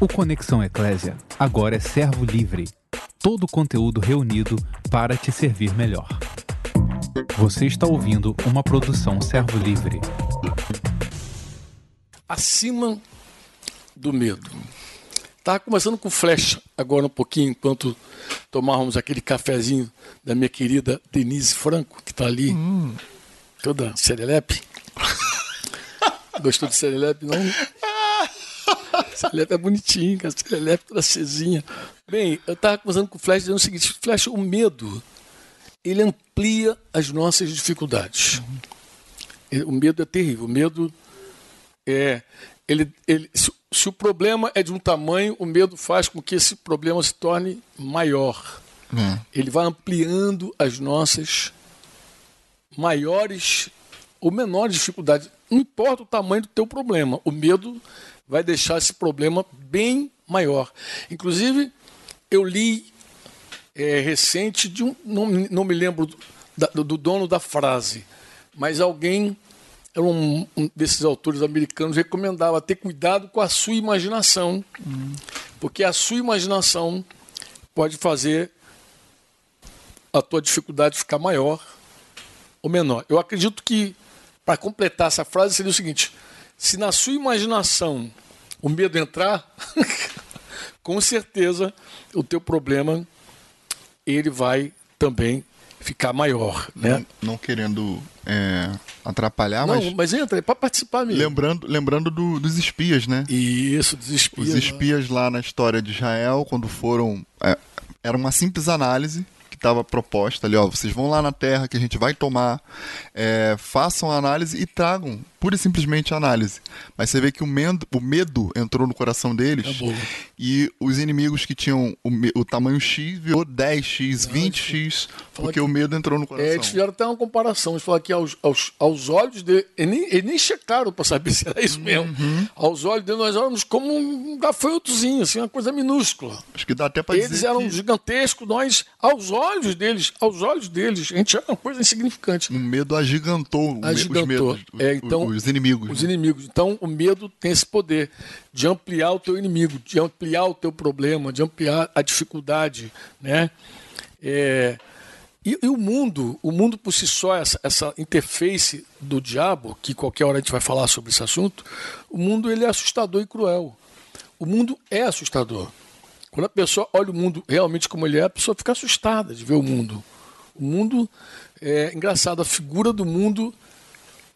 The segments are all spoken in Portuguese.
O Conexão Eclésia agora é servo livre. Todo o conteúdo reunido para te servir melhor. Você está ouvindo uma produção servo livre. Acima do medo. Estava conversando com o Flash agora um pouquinho, enquanto tomávamos aquele cafezinho da minha querida Denise Franco, que está ali, hum. toda serelepe. Gostou de serelepe, não? Serelepe é bonitinho, cara. Serelepe toda cezinha. Bem, eu estava conversando com o Flash dizendo o seguinte: Flash, o medo, ele amplia as nossas dificuldades. Uhum. O medo é terrível. O medo é. Ele, ele, se, se, o problema é de um tamanho, o medo faz com que esse problema se torne maior. Uhum. Ele vai ampliando as nossas maiores ou menores dificuldades. Não importa o tamanho do teu problema, o medo vai deixar esse problema bem maior. Inclusive, eu li é, recente de um, não, não me lembro do, do, dono da frase, mas alguém era um, um, desses autores americanos recomendava ter cuidado com a sua imaginação, porque a sua imaginação pode fazer a tua dificuldade ficar maior ou menor. Eu acredito que para completar essa frase seria o seguinte: se na sua imaginação o medo entrar, com certeza o teu problema ele vai também ficar maior, né? Não, não querendo é, atrapalhar, não, mas mas entra é para participar mesmo. Lembrando, lembrando do, dos espias, né? Isso, dos espias. Os espias lá na história de Israel, quando foram, é, era uma simples análise estava proposta ali, ó, vocês vão lá na terra que a gente vai tomar, é, façam a análise e tragam pura e simplesmente análise. Mas você vê que o medo, o medo entrou no coração deles é e os inimigos que tinham o, o tamanho X virou 10X, 20X, porque que, o medo entrou no coração. É, eles fizeram até uma comparação. Eles falaram que aos, aos, aos olhos dele, eles nem, eles nem checaram para saber se era isso mesmo. Uhum. Aos olhos dele, nós éramos como um gafanhotozinho, assim, uma coisa minúscula. Acho que dá até para dizer. Eles eram que... gigantescos, nós, aos olhos deles, aos olhos deles, a gente era uma coisa insignificante. O medo agigantou, agigantou. os medos. É, então, os inimigos. Os né? inimigos. Então, o medo tem esse poder de ampliar o teu inimigo, de ampliar o teu problema, de ampliar a dificuldade, né? É, e, e, o mundo, o mundo por si só, essa, essa interface do diabo, que qualquer hora a gente vai falar sobre esse assunto, o mundo ele é assustador e cruel. O mundo é assustador. Quando a pessoa olha o mundo realmente como ele é, a pessoa fica assustada de ver o mundo. O mundo é engraçado, a figura do mundo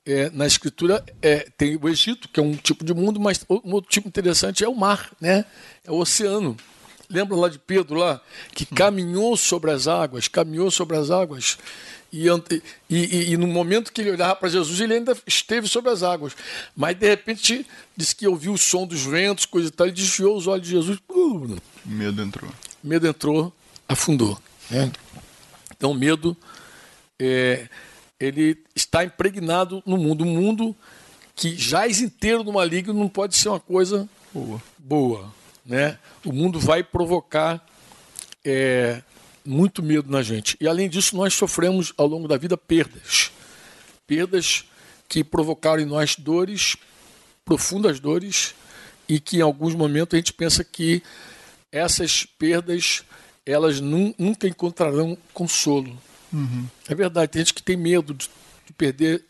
é, na escritura é, tem o Egito, que é um tipo de mundo, mas um outro tipo interessante é o mar, né? é o oceano. Lembra lá de Pedro lá que caminhou sobre as águas, caminhou sobre as águas e, e, e, no momento que ele olhava para Jesus ele ainda esteve sobre as águas, mas de repente disse que ouviu o som dos ventos, coisa e tal, e desviou os olhos de Jesus. Uh, medo entrou. Medo entrou, afundou. Né? Então medo é, ele está impregnado no mundo. Um mundo que jaz inteiro no maligno não pode ser uma coisa boa. boa né? O mundo vai provocar é, muito medo na gente. E além disso, nós sofremos ao longo da vida perdas. Perdas que provocaram em nós dores, profundas dores, e que em alguns momentos a gente pensa que essas perdas elas nunca encontrarão consolo. Uhum. É verdade, tem gente que tem medo de, de perder,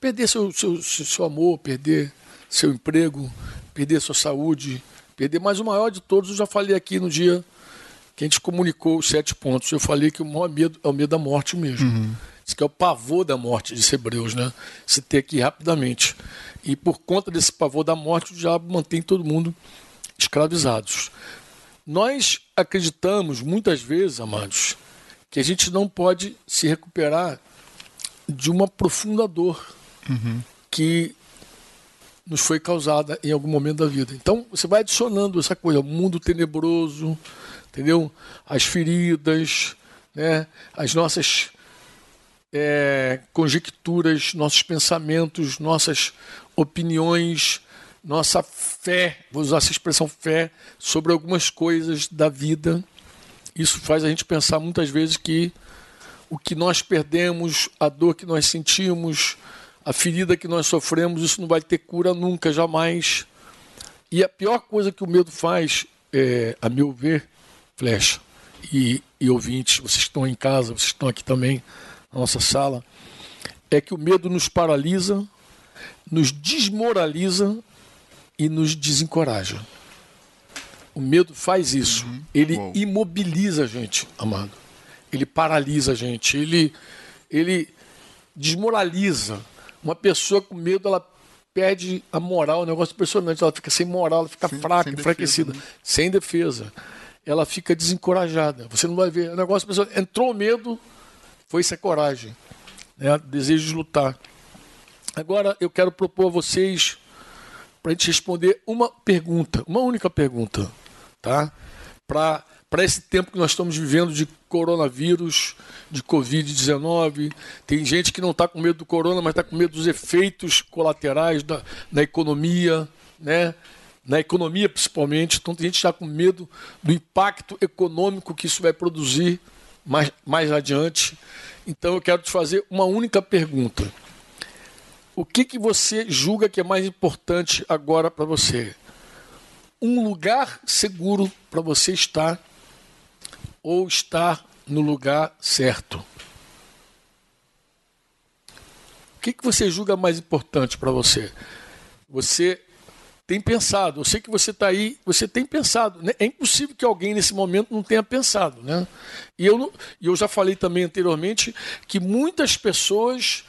perder seu, seu, seu amor, perder seu emprego, perder sua saúde, perder. Mas o maior de todos, eu já falei aqui no dia que a gente comunicou os sete pontos. Eu falei que o maior medo é o medo da morte mesmo. Uhum. Isso que é o pavor da morte, de Hebreus, né? Se ter aqui rapidamente. E por conta desse pavor da morte, o diabo mantém todo mundo escravizados. Nós acreditamos muitas vezes, amados, que a gente não pode se recuperar de uma profunda dor uhum. que nos foi causada em algum momento da vida. Então você vai adicionando essa coisa, o mundo tenebroso, entendeu? As feridas, né? As nossas é, conjecturas, nossos pensamentos, nossas opiniões, nossa fé, vou usar essa expressão fé, sobre algumas coisas da vida isso faz a gente pensar muitas vezes que o que nós perdemos, a dor que nós sentimos, a ferida que nós sofremos, isso não vai ter cura nunca, jamais. E a pior coisa que o medo faz, é, a meu ver, flecha, e, e ouvintes, vocês estão em casa, vocês estão aqui também na nossa sala, é que o medo nos paralisa, nos desmoraliza e nos desencoraja. O medo faz isso. Uhum. Ele Uou. imobiliza a gente, amado. Ele paralisa a gente. Ele, ele desmoraliza. Uma pessoa com medo, ela perde a moral, é um negócio impressionante. Ela fica sem moral, ela fica fraca, sem enfraquecida, defesa, né? sem defesa. Ela fica desencorajada. Você não vai ver. É um negócio impressionante. Entrou o medo, foi-se a coragem. Né? Desejo de lutar. Agora eu quero propor a vocês para a gente responder uma pergunta, uma única pergunta, tá? Para para esse tempo que nós estamos vivendo de coronavírus, de Covid-19. Tem gente que não está com medo do corona, mas está com medo dos efeitos colaterais da, na economia, né? na economia principalmente. Então tem gente que está com medo do impacto econômico que isso vai produzir mais, mais adiante. Então eu quero te fazer uma única pergunta. O que, que você julga que é mais importante agora para você? Um lugar seguro para você estar ou estar no lugar certo? O que, que você julga mais importante para você? Você tem pensado, eu sei que você está aí, você tem pensado. Né? É impossível que alguém nesse momento não tenha pensado. Né? E eu, eu já falei também anteriormente que muitas pessoas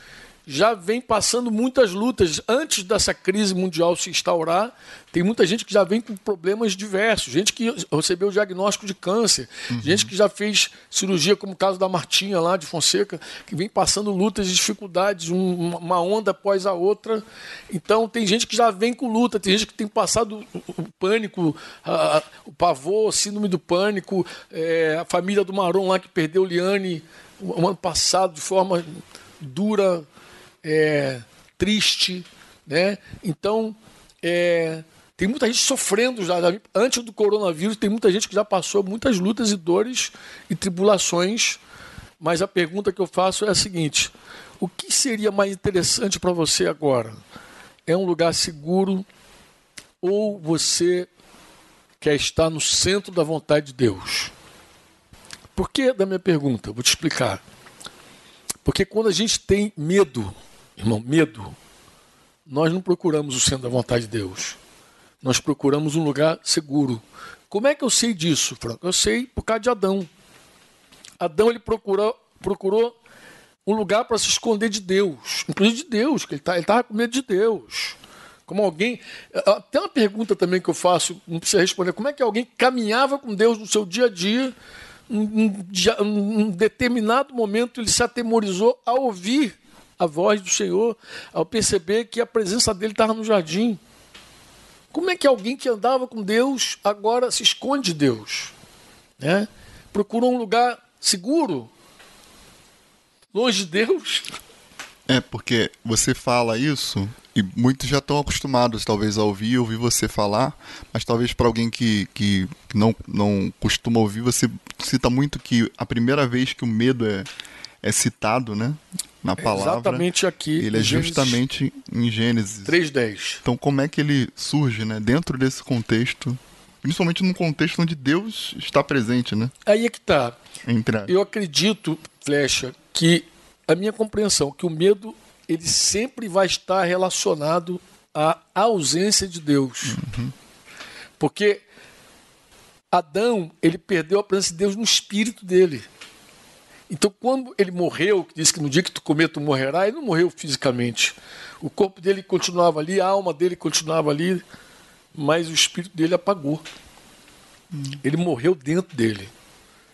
já vem passando muitas lutas. Antes dessa crise mundial se instaurar, tem muita gente que já vem com problemas diversos. Gente que recebeu o diagnóstico de câncer, uhum. gente que já fez cirurgia, como o caso da Martinha lá de Fonseca, que vem passando lutas e dificuldades, um, uma onda após a outra. Então, tem gente que já vem com luta, tem gente que tem passado o, pânico, a, a, o pavor, a síndrome do pânico, é, a família do Maron lá que perdeu Liane o ano passado de forma dura é, triste, né? Então, é, tem muita gente sofrendo já. Antes do coronavírus, tem muita gente que já passou muitas lutas e dores e tribulações. Mas a pergunta que eu faço é a seguinte: o que seria mais interessante para você agora? É um lugar seguro ou você quer estar no centro da vontade de Deus? Por que da minha pergunta? Vou te explicar. Porque quando a gente tem medo, Irmão, medo. Nós não procuramos o centro da vontade de Deus. Nós procuramos um lugar seguro. Como é que eu sei disso, Franco? Eu sei por causa de Adão. Adão ele procurou, procurou um lugar para se esconder de Deus, inclusive de Deus, que ele tá, estava com medo de Deus. Como alguém. Tem uma pergunta também que eu faço, não precisa responder. Como é que alguém caminhava com Deus no seu dia a dia, em um determinado momento ele se atemorizou a ouvir a voz do Senhor ao perceber que a presença dele estava no jardim. Como é que alguém que andava com Deus agora se esconde de Deus? Né? Procura um lugar seguro, longe de Deus? É, porque você fala isso e muitos já estão acostumados, talvez, a ouvir ouvir você falar, mas talvez para alguém que, que não, não costuma ouvir, você cita muito que a primeira vez que o medo é, é citado, né? Na palavra. Exatamente aqui. Ele é Gênesis justamente em Gênesis 3:10. Então como é que ele surge, né, dentro desse contexto? Principalmente num contexto onde Deus está presente, né? Aí é que tá. Eu acredito, Flecha, que a minha compreensão que o medo ele sempre vai estar relacionado à ausência de Deus. Uhum. Porque Adão, ele perdeu a presença de Deus no espírito dele. Então, quando ele morreu, que diz que no dia que tu comer, tu morrerá, ele não morreu fisicamente. O corpo dele continuava ali, a alma dele continuava ali, mas o espírito dele apagou. Hum. Ele morreu dentro dele.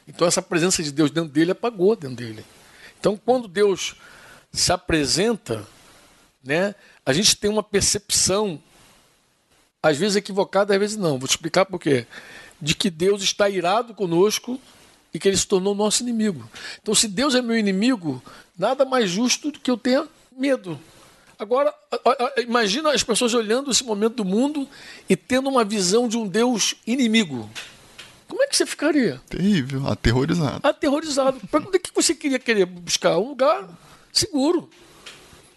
Então, essa presença de Deus dentro dele apagou dentro dele. Então, quando Deus se apresenta, né, a gente tem uma percepção, às vezes equivocada, às vezes não. Vou te explicar por quê. De que Deus está irado conosco e que ele se tornou nosso inimigo. Então, se Deus é meu inimigo, nada mais justo do que eu tenha medo. Agora, imagina as pessoas olhando esse momento do mundo e tendo uma visão de um Deus inimigo. Como é que você ficaria? Terrível, aterrorizado. Aterrorizado. Para onde é que você queria querer buscar? Um lugar seguro.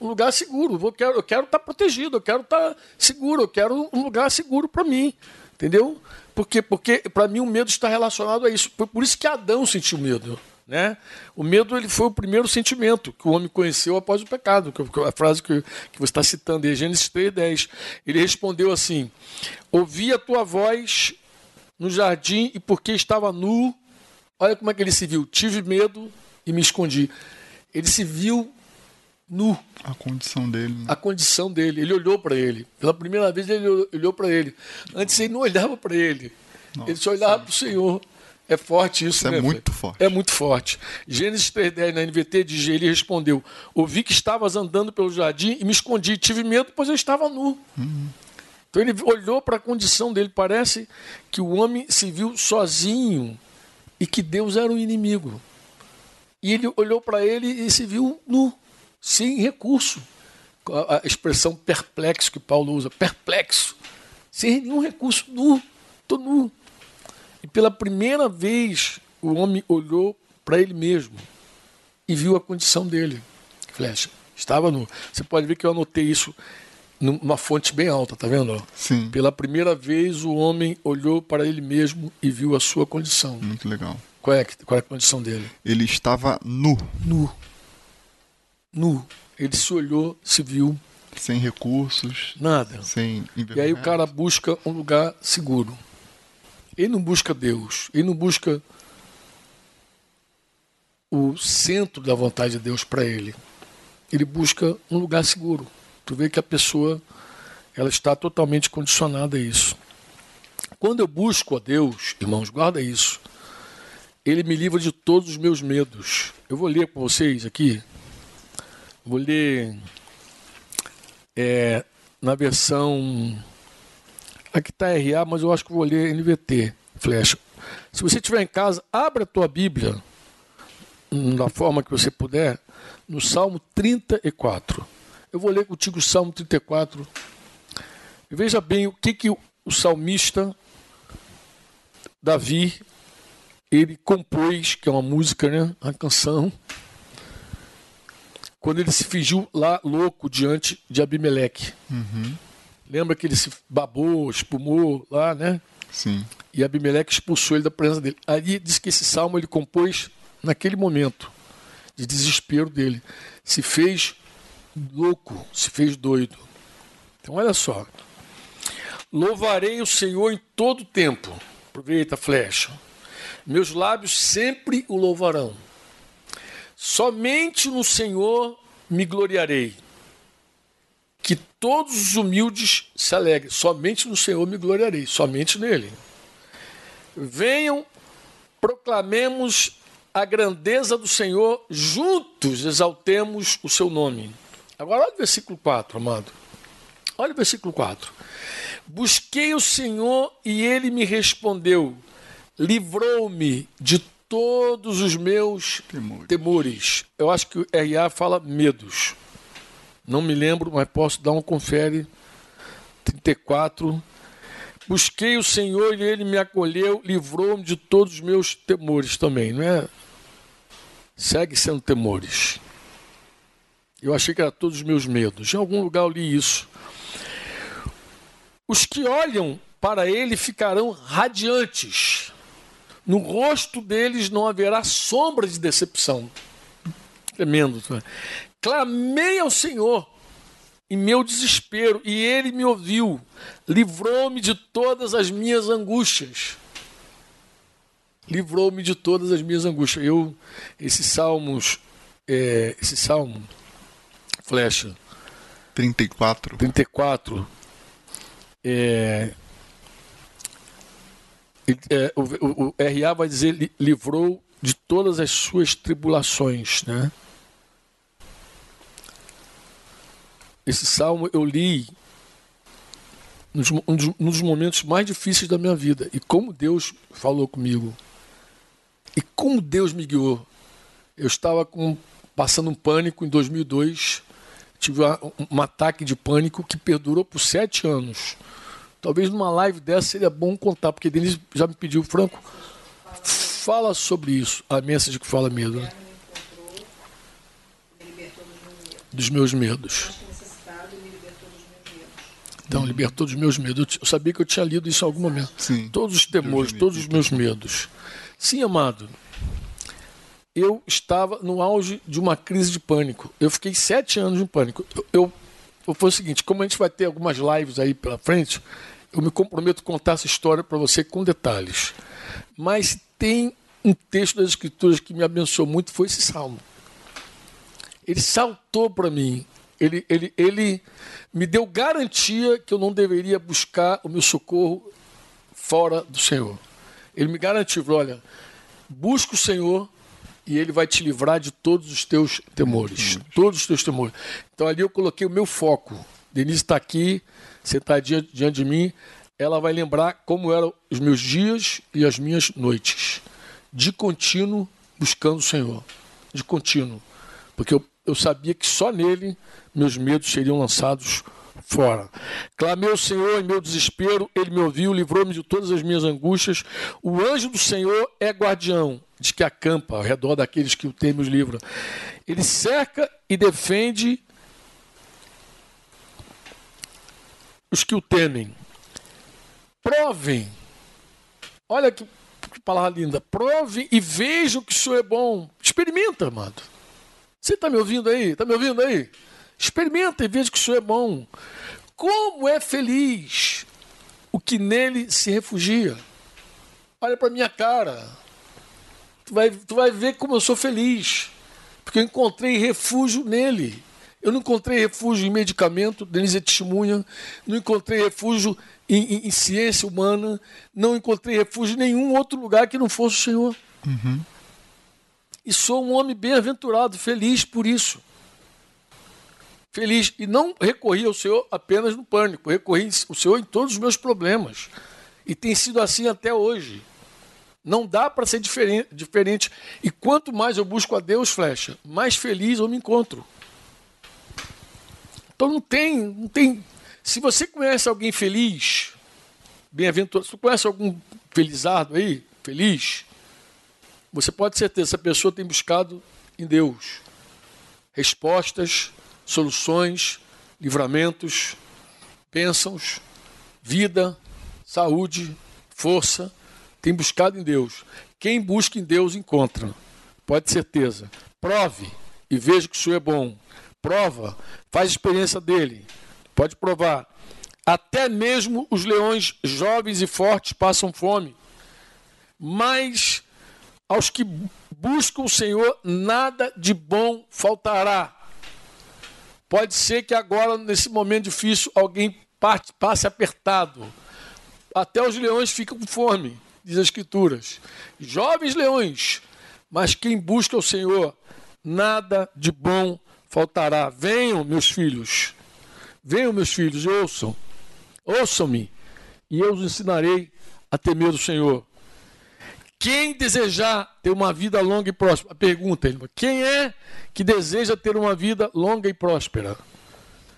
um lugar seguro. Eu quero, eu quero estar tá protegido, eu quero estar tá seguro, eu quero um lugar seguro para mim. Entendeu? Porque, porque para mim o medo está relacionado a isso. Por, por isso que Adão sentiu medo. Né? O medo ele foi o primeiro sentimento que o homem conheceu após o pecado, a frase que, que você está citando aí, Gênesis 3,10. Ele respondeu assim: Ouvi a tua voz no jardim e porque estava nu, olha como é que ele se viu. Tive medo e me escondi. Ele se viu nu. A condição dele. Né? A condição dele. Ele olhou para ele. Pela primeira vez ele olhou para ele. Antes ele não olhava para ele. Nossa, ele só olhava para o Senhor. É forte isso, isso é né? É muito forte. É muito forte. Gênesis 3.10 na NVT diz, ele respondeu, ouvi que estavas andando pelo jardim e me escondi. Tive medo, pois eu estava nu. Uhum. Então ele olhou para a condição dele. Parece que o homem se viu sozinho e que Deus era o inimigo. E ele olhou para ele e se viu nu, sem recurso. A expressão perplexo que Paulo usa, perplexo, sem nenhum recurso, nu, estou nu. E pela primeira vez o homem olhou para ele mesmo e viu a condição dele. Flecha, estava nu. Você pode ver que eu anotei isso numa fonte bem alta, tá vendo? Sim. Pela primeira vez o homem olhou para ele mesmo e viu a sua condição. Muito legal. Qual é, qual é a condição dele? Ele estava nu. Nu. Nu. Ele se olhou, se viu. Sem recursos. Nada. Sem E aí o cara busca um lugar seguro. Ele não busca Deus, ele não busca o centro da vontade de Deus para ele. Ele busca um lugar seguro. Tu vê que a pessoa ela está totalmente condicionada a isso. Quando eu busco a Deus, irmãos, guarda isso. Ele me livra de todos os meus medos. Eu vou ler com vocês aqui. Vou ler é, na versão Aqui está RA, mas eu acho que vou ler NVT, flecha. Se você estiver em casa, abra a tua Bíblia, da forma que você puder, no Salmo 34. Eu vou ler contigo o Salmo 34. E veja bem o que, que o salmista Davi ele compôs, que é uma música, né? uma canção, quando ele se fingiu lá louco diante de Abimeleque. Uhum. Lembra que ele se babou, espumou lá, né? Sim. E Abimeleque expulsou ele da presença dele. Ali diz que esse salmo ele compôs naquele momento de desespero dele. Se fez louco, se fez doido. Então olha só. Louvarei o Senhor em todo tempo. Aproveita a flecha. Meus lábios sempre o louvarão. Somente no Senhor me gloriarei que todos os humildes se alegrem. Somente no Senhor me gloriarei, somente nele. Venham, proclamemos a grandeza do Senhor, juntos exaltemos o seu nome. Agora olha o versículo 4, amado. Olha o versículo 4. Busquei o Senhor e ele me respondeu, livrou-me de todos os meus temores. temores. Eu acho que o RA fala medos. Não me lembro, mas posso dar um confere. 34. Busquei o Senhor e ele me acolheu, livrou-me de todos os meus temores também, não é? Segue sendo temores. Eu achei que era todos os meus medos. Em algum lugar eu li isso. Os que olham para ele ficarão radiantes. No rosto deles não haverá sombra de decepção. Tremendo. Clamei ao Senhor em meu desespero e ele me ouviu, livrou-me de todas as minhas angústias. Livrou-me de todas as minhas angústias. Eu, esses salmos, é, esse salmo, flecha. 34. 34. É, é, o, o, o RA vai dizer livrou de todas as suas tribulações, né? Esse salmo eu li nos, um dos, um dos momentos mais difíceis da minha vida. E como Deus falou comigo. E como Deus me guiou. Eu estava com, passando um pânico em 2002. Tive um, um ataque de pânico que perdurou por sete anos. Talvez numa live dessa seria bom contar, porque Denise já me pediu, Franco, fala sobre isso. A mensagem que fala mesmo. Né? dos meus medos. Então, libertou dos meus medos. Eu sabia que eu tinha lido isso em algum momento. Sim. Todos os temores, todos os meus medos. Sim, amado. Eu estava no auge de uma crise de pânico. Eu fiquei sete anos em pânico. Eu, eu, eu foi o seguinte: como a gente vai ter algumas lives aí pela frente, eu me comprometo a contar essa história para você com detalhes. Mas tem um texto das Escrituras que me abençoou muito, foi esse salmo. Ele saltou para mim. Ele, ele, ele me deu garantia que eu não deveria buscar o meu socorro fora do Senhor. Ele me garantiu, olha, busca o Senhor e ele vai te livrar de todos os teus temores. Todos os teus temores. Então ali eu coloquei o meu foco. Denise está aqui, sentadinha diante de mim. Ela vai lembrar como eram os meus dias e as minhas noites. De contínuo buscando o Senhor. De contínuo. Porque eu, eu sabia que só nele meus medos seriam lançados fora. Clamei ao Senhor em meu desespero, ele me ouviu, livrou-me de todas as minhas angústias. O anjo do Senhor é guardião, de que acampa ao redor daqueles que o temem os livra. Ele cerca e defende os que o temem. Provem. Olha que, que palavra linda. Provem e vejam que o Senhor é bom. Experimenta, amado. Você está me ouvindo aí? Está me ouvindo aí? Experimenta e veja que isso é bom. Como é feliz o que nele se refugia. Olha para minha cara. Tu vai, tu vai ver como eu sou feliz. Porque eu encontrei refúgio nele. Eu não encontrei refúgio em medicamento, Denise é testemunha. Não encontrei refúgio em, em, em, ciência humana. Não encontrei refúgio em nenhum outro lugar que não fosse o Senhor. Uhum. E sou um homem bem-aventurado, feliz por isso feliz. E não recorri ao Senhor apenas no pânico, recorri ao Senhor em todos os meus problemas. E tem sido assim até hoje. Não dá para ser diferente, diferente. E quanto mais eu busco a Deus, flecha, mais feliz eu me encontro. Então não tem, não tem. Se você conhece alguém feliz, bem-aventurado, se você conhece algum felizardo aí, feliz, você pode ter certeza, essa pessoa tem buscado em Deus respostas soluções, livramentos, bênçãos, vida, saúde, força. Tem buscado em Deus. Quem busca em Deus encontra. Pode ter certeza. Prove e veja que o Senhor é bom. Prova, faz experiência dele. Pode provar. Até mesmo os leões jovens e fortes passam fome. Mas aos que buscam o Senhor, nada de bom faltará. Pode ser que agora, nesse momento difícil, alguém passe apertado. Até os leões ficam com fome, diz as Escrituras. Jovens leões, mas quem busca o Senhor, nada de bom faltará. Venham, meus filhos, venham, meus filhos, e ouçam, ouçam-me, e eu os ensinarei a temer o Senhor. Quem desejar ter uma vida longa e próspera? Pergunta, irmão. Quem é que deseja ter uma vida longa e próspera?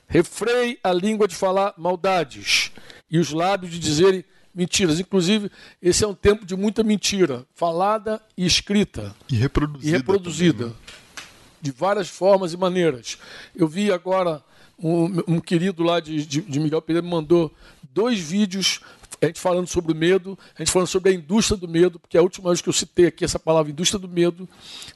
Refrei a língua de falar maldades e os lábios de dizerem mentiras. Inclusive, esse é um tempo de muita mentira, falada e escrita. E reproduzida. E reproduzida. Também, né? De várias formas e maneiras. Eu vi agora um, um querido lá de, de, de Miguel Pereira me mandou dois vídeos a gente falando sobre o medo, a gente falando sobre a indústria do medo, porque a última vez que eu citei aqui essa palavra indústria do medo,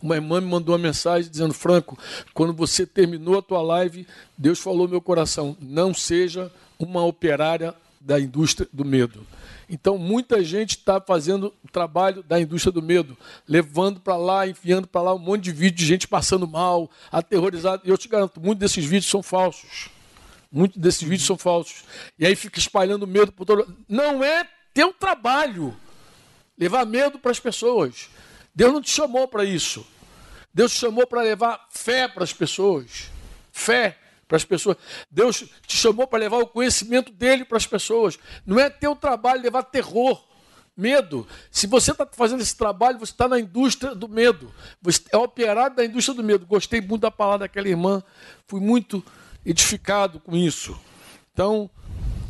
uma irmã me mandou uma mensagem dizendo: Franco, quando você terminou a tua live, Deus falou no meu coração: não seja uma operária da indústria do medo. Então, muita gente está fazendo o trabalho da indústria do medo, levando para lá, enfiando para lá um monte de vídeo de gente passando mal, aterrorizado. E eu te garanto, muitos desses vídeos são falsos. Muitos desses vídeos são falsos. E aí fica espalhando medo por todo. Não é teu trabalho levar medo para as pessoas. Deus não te chamou para isso. Deus te chamou para levar fé para as pessoas. Fé para as pessoas. Deus te chamou para levar o conhecimento dele para as pessoas. Não é teu trabalho levar terror, medo. Se você está fazendo esse trabalho, você está na indústria do medo. Você é operário da indústria do medo. Gostei muito da palavra daquela irmã. Fui muito edificado com isso. Então,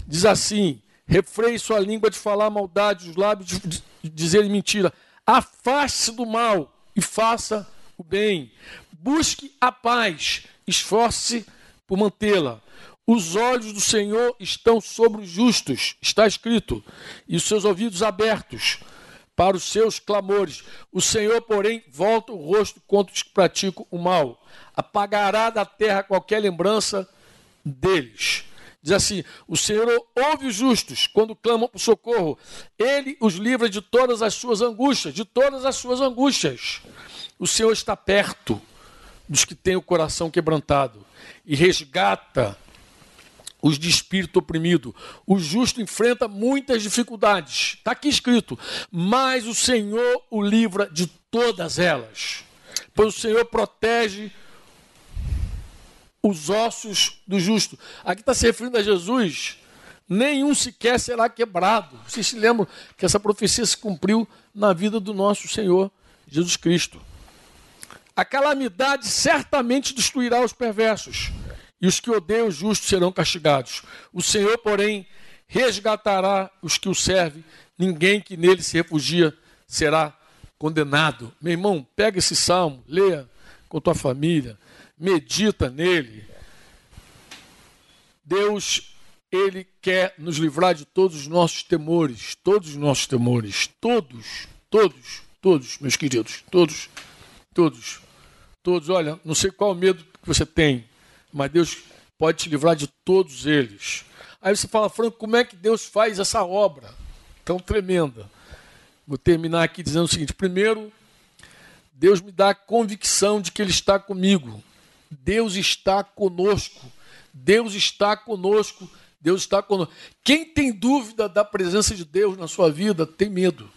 diz assim: refreie sua língua de falar maldade, os lábios de, dizer mentira. Afaste-se do mal e faça o bem. Busque a paz esforce-se por mantê-la. Os olhos do Senhor estão sobre os justos, está escrito, e os seus ouvidos abertos para os seus clamores. O Senhor, porém, volta o rosto contra os que praticam o mal. Apagará da terra qualquer lembrança deles. Diz assim: O Senhor ouve os justos quando clamam por socorro. Ele os livra de todas as suas angústias, de todas as suas angústias. O Senhor está perto dos que têm o coração quebrantado e resgata os de espírito oprimido. O justo enfrenta muitas dificuldades. Está aqui escrito: mas o Senhor o livra de todas elas. Pois o Senhor protege os ossos do justo. Aqui está se referindo a Jesus. Nenhum sequer será quebrado. Vocês se lembram que essa profecia se cumpriu na vida do nosso Senhor Jesus Cristo. A calamidade certamente destruirá os perversos e os que odeiam o justo serão castigados. O Senhor, porém, resgatará os que o servem, ninguém que nele se refugia será condenado. Meu irmão, pega esse salmo, leia com tua família, medita nele. Deus, ele quer nos livrar de todos os nossos temores, todos os nossos temores, todos, todos, todos, meus queridos, todos, todos, todos. Olha, não sei qual medo que você tem, mas Deus pode te livrar de todos eles. Aí você fala, Franco, como é que Deus faz essa obra tão tremenda? Vou terminar aqui dizendo o seguinte: primeiro, Deus me dá a convicção de que Ele está comigo. Deus está conosco. Deus está conosco. Deus está conosco. Quem tem dúvida da presença de Deus na sua vida tem medo.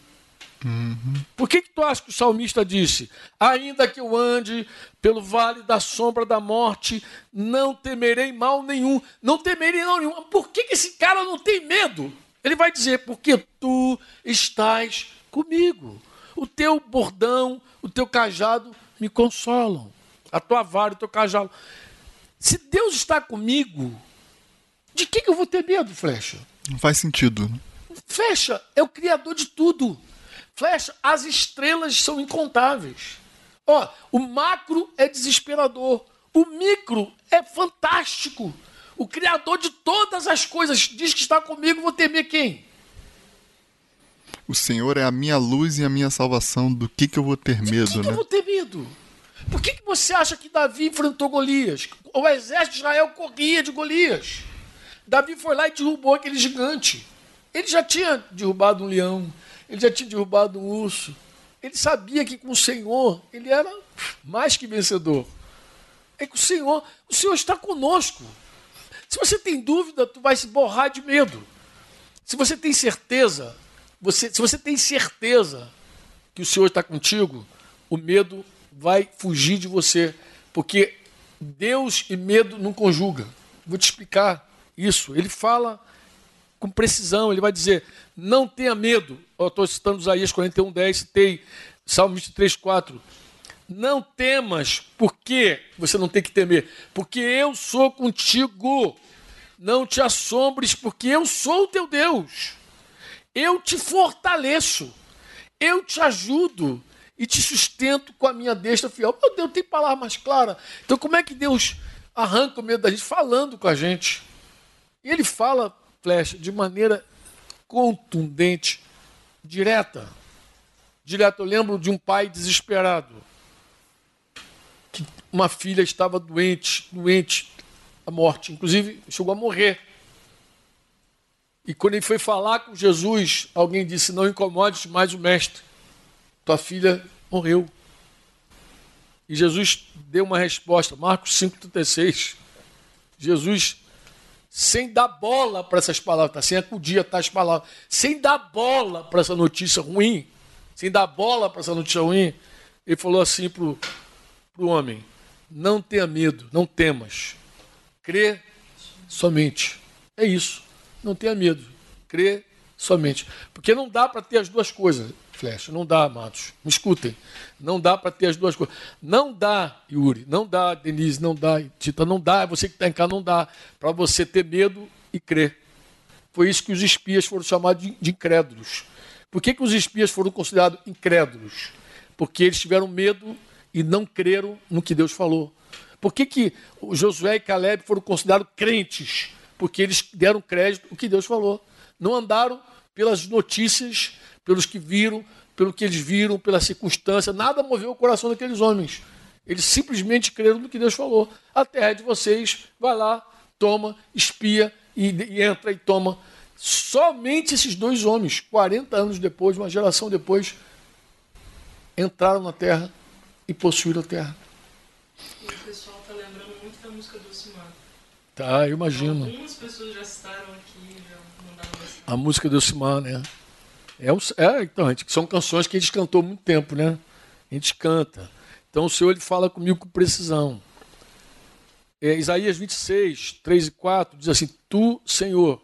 Uhum. Por que, que tu acha que o salmista disse? Ainda que eu ande pelo vale da sombra da morte, não temerei mal nenhum. Não temerei mal nenhum. Por que, que esse cara não tem medo? Ele vai dizer, porque tu estás comigo. O teu bordão, o teu cajado me consolam. A tua vara, o teu cajado. Se Deus está comigo, de que, que eu vou ter medo, Flecha? Não faz sentido. Né? Flecha é o criador de tudo. Flecha, as estrelas são incontáveis. Ó, o macro é desesperador, o micro é fantástico. O criador de todas as coisas diz que está comigo, vou temer quem? O Senhor é a minha luz e a minha salvação. Do que, que eu vou ter medo, de que né? Que eu vou ter medo? Por que, que você acha que Davi enfrentou Golias? O exército de Israel corria de Golias. Davi foi lá e derrubou aquele gigante. Ele já tinha derrubado um leão, ele já tinha derrubado um urso. Ele sabia que com o Senhor ele era mais que vencedor. É que o Senhor, o Senhor está conosco. Se você tem dúvida, tu vai se borrar de medo. Se você tem certeza, você, se você tem certeza que o Senhor está contigo, o medo vai fugir de você, porque Deus e medo não conjuga. Vou te explicar isso. Ele fala com precisão, ele vai dizer: não tenha medo. Eu estou citando Isaías 41, 10, citei Salmo 23, 4. Não temas, por que você não tem que temer? Porque eu sou contigo. Não te assombres, porque eu sou o teu Deus. Eu te fortaleço. Eu te ajudo e te sustento com a minha destra fiel. Meu Deus, tem palavra mais clara. Então, como é que Deus arranca o medo da gente? Falando com a gente. E ele fala, flecha, de maneira contundente, direta. Direta. Eu lembro de um pai desesperado. Que uma filha estava doente, doente, a morte. Inclusive, chegou a morrer. E quando ele foi falar com Jesus, alguém disse: Não incomodes mais o mestre. Tua filha morreu. E Jesus deu uma resposta, Marcos 5,36. Jesus sem dar bola para essas palavras, tá? sem acudir a as palavras, sem dar bola para essa notícia ruim, sem dar bola para essa notícia ruim, ele falou assim para o homem: não tenha medo, não temas, crê somente. É isso, não tenha medo, crê somente. Porque não dá para ter as duas coisas, Não dá, amados. Me escutem, não dá para ter as duas coisas. Não dá, Yuri, não dá, Denise, não dá, Tita, não dá, você que está em casa, não dá para você ter medo e crer. Foi isso que os espias foram chamados de, incrédulos. Por que, que os espias foram considerados incrédulos? Porque eles tiveram medo e não creram no que Deus falou. Por que, que Josué e Caleb foram considerados crentes? Porque eles deram crédito o que Deus falou. Não andaram pelas notícias, pelos que viram, pelo que eles viram, pela circunstância. Nada moveu o coração daqueles homens. Eles simplesmente creram no que Deus falou. A terra é de vocês, vai lá, toma, espia e, e entra e toma. Somente esses dois homens, 40 anos depois, uma geração depois, entraram na terra e possuíram a terra. E o pessoal está lembrando muito da música do Simar. Tá, eu imagino. Algumas pessoas já citaram aqui, já mandaram. A música do Simar, né? É, um, é, então, gente, são canções que a gente cantou há muito tempo, né? A gente canta. Então o Senhor ele fala comigo com precisão. É, Isaías 26, 3 e 4 diz assim: Tu, Senhor,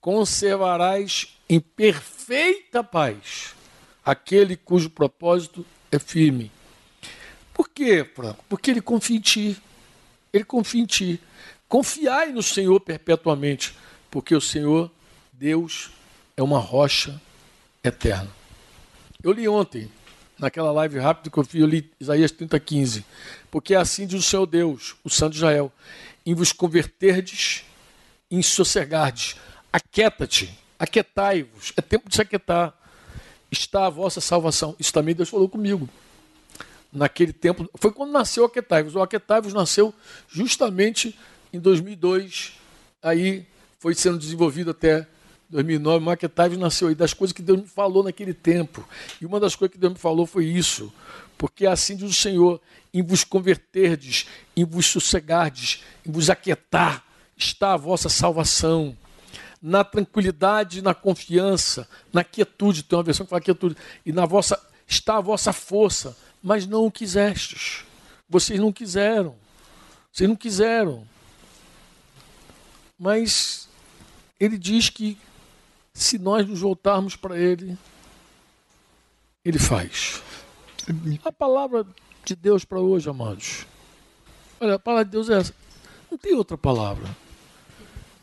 conservarás em perfeita paz aquele cujo propósito é firme. Por quê, Franco? Porque ele confia em ti. Ele confia em ti. Confiai no Senhor perpetuamente, porque o Senhor, Deus, é uma rocha eterna. Eu li ontem, naquela live rápida que eu fiz, eu li Isaías 30, 15. Porque é assim diz o Senhor Deus, o Santo Israel, em vos converterdes, em sossegardes. Aquieta-te, aquietai-vos. É tempo de se. Está a vossa salvação. Isso também Deus falou comigo. Naquele tempo, foi quando nasceu o Aquetai-vos. O Aquetai-vos nasceu justamente em 2002. Aí foi sendo desenvolvido até 2009, Maquetaives nasceu aí das coisas que Deus me falou naquele tempo. E uma das coisas que Deus me falou foi isso. Porque assim diz o Senhor, em vos converterdes, em vos sossegardes, em vos aquietar, está a vossa salvação. Na tranquilidade, na confiança, na quietude, tem uma versão que fala quietude, e na vossa está a vossa força, mas não o quisestes. Vocês não quiseram. Vocês não quiseram. Mas ele diz que se nós nos voltarmos para Ele, Ele faz. A palavra de Deus para hoje, amados. Olha, a palavra de Deus é essa. Não tem outra palavra.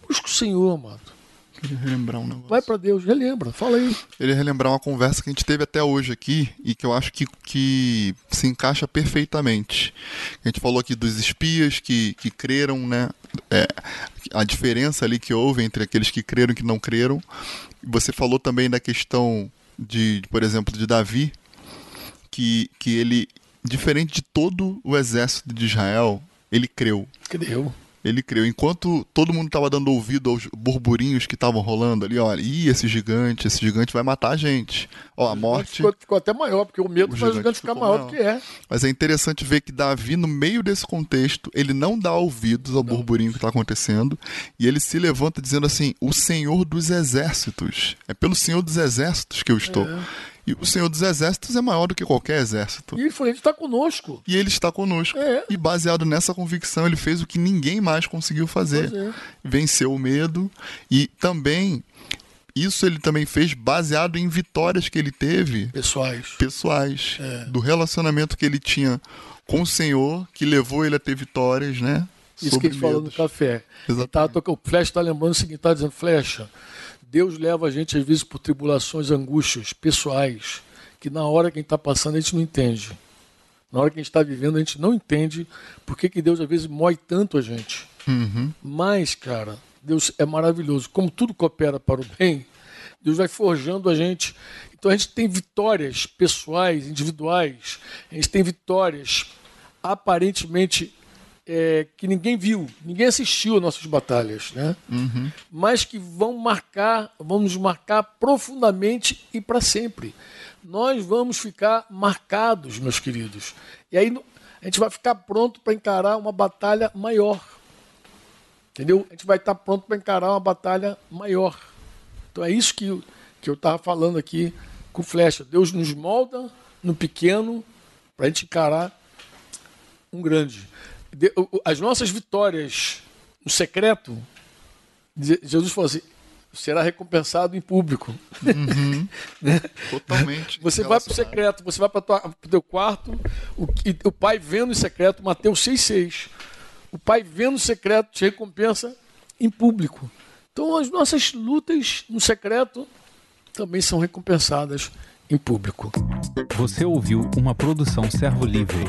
Busca o Senhor, amado. Queria relembrar um negócio. Vai para Deus, relembra, fala aí. Ele relembrar uma conversa que a gente teve até hoje aqui e que eu acho que, que se encaixa perfeitamente. A gente falou aqui dos espias que, que creram, né? É, a diferença ali que houve entre aqueles que creram e que não creram. Você falou também da questão de, por exemplo, de Davi, que, que ele, diferente de todo o exército de Israel, ele creu. Creu. Ele creu. Enquanto todo mundo estava dando ouvido aos burburinhos que estavam rolando ali, olha, ih, esse gigante, esse gigante vai matar a gente. Ó, a morte. Ficou, ficou até maior, porque o medo O faz o gigante ficar maior maior. do que é. Mas é interessante ver que Davi, no meio desse contexto, ele não dá ouvidos ao burburinho que está acontecendo e ele se levanta dizendo assim: O Senhor dos Exércitos. É pelo Senhor dos Exércitos que eu estou. E o Senhor dos Exércitos é maior do que qualquer exército. E ele falou: Ele está conosco. E ele está conosco. É. E baseado nessa convicção, ele fez o que ninguém mais conseguiu fazer. É. Venceu o medo. E também, isso ele também fez baseado em vitórias que ele teve Pessoais. pessoais. É. Do relacionamento que ele tinha com o Senhor, que levou ele a ter vitórias, né? Isso sobre que gente falou no café. Exatamente. Tá, tô- o Flecha está lembrando o seguinte: está dizendo, Flecha, Deus leva a gente às vezes por tribulações, angústias pessoais, que na hora que a gente está passando a gente não entende. Na hora que a gente está vivendo, a gente não entende por que, que Deus às vezes mói tanto a gente. Uhum. Mas, cara, Deus é maravilhoso. Como tudo coopera para o bem, Deus vai forjando a gente. Então a gente tem vitórias pessoais, individuais, a gente tem vitórias aparentemente é, que ninguém viu, ninguém assistiu às nossas batalhas, né? mas que vão marcar, vão nos marcar profundamente e para sempre. Nós vamos ficar marcados, meus queridos. E aí a gente vai ficar pronto para encarar uma batalha maior. Entendeu? A gente vai estar pronto para encarar uma batalha maior. Então é isso que, eu- que eu estava falando aqui com flecha. Deus nos molda no pequeno para a gente encarar um grande. O- o- As nossas vitórias no secreto, Je- Jesus falou assim, será recompensado em público. Totalmente. Você vai para o secreto, você vai para o teu quarto, o, que- o pai vendo em secreto, Mateus 6,6. O pai vendo em secreto te recompensa em público. Então as nossas lutas no secreto também são recompensadas em público. Você ouviu uma produção Servo Livre.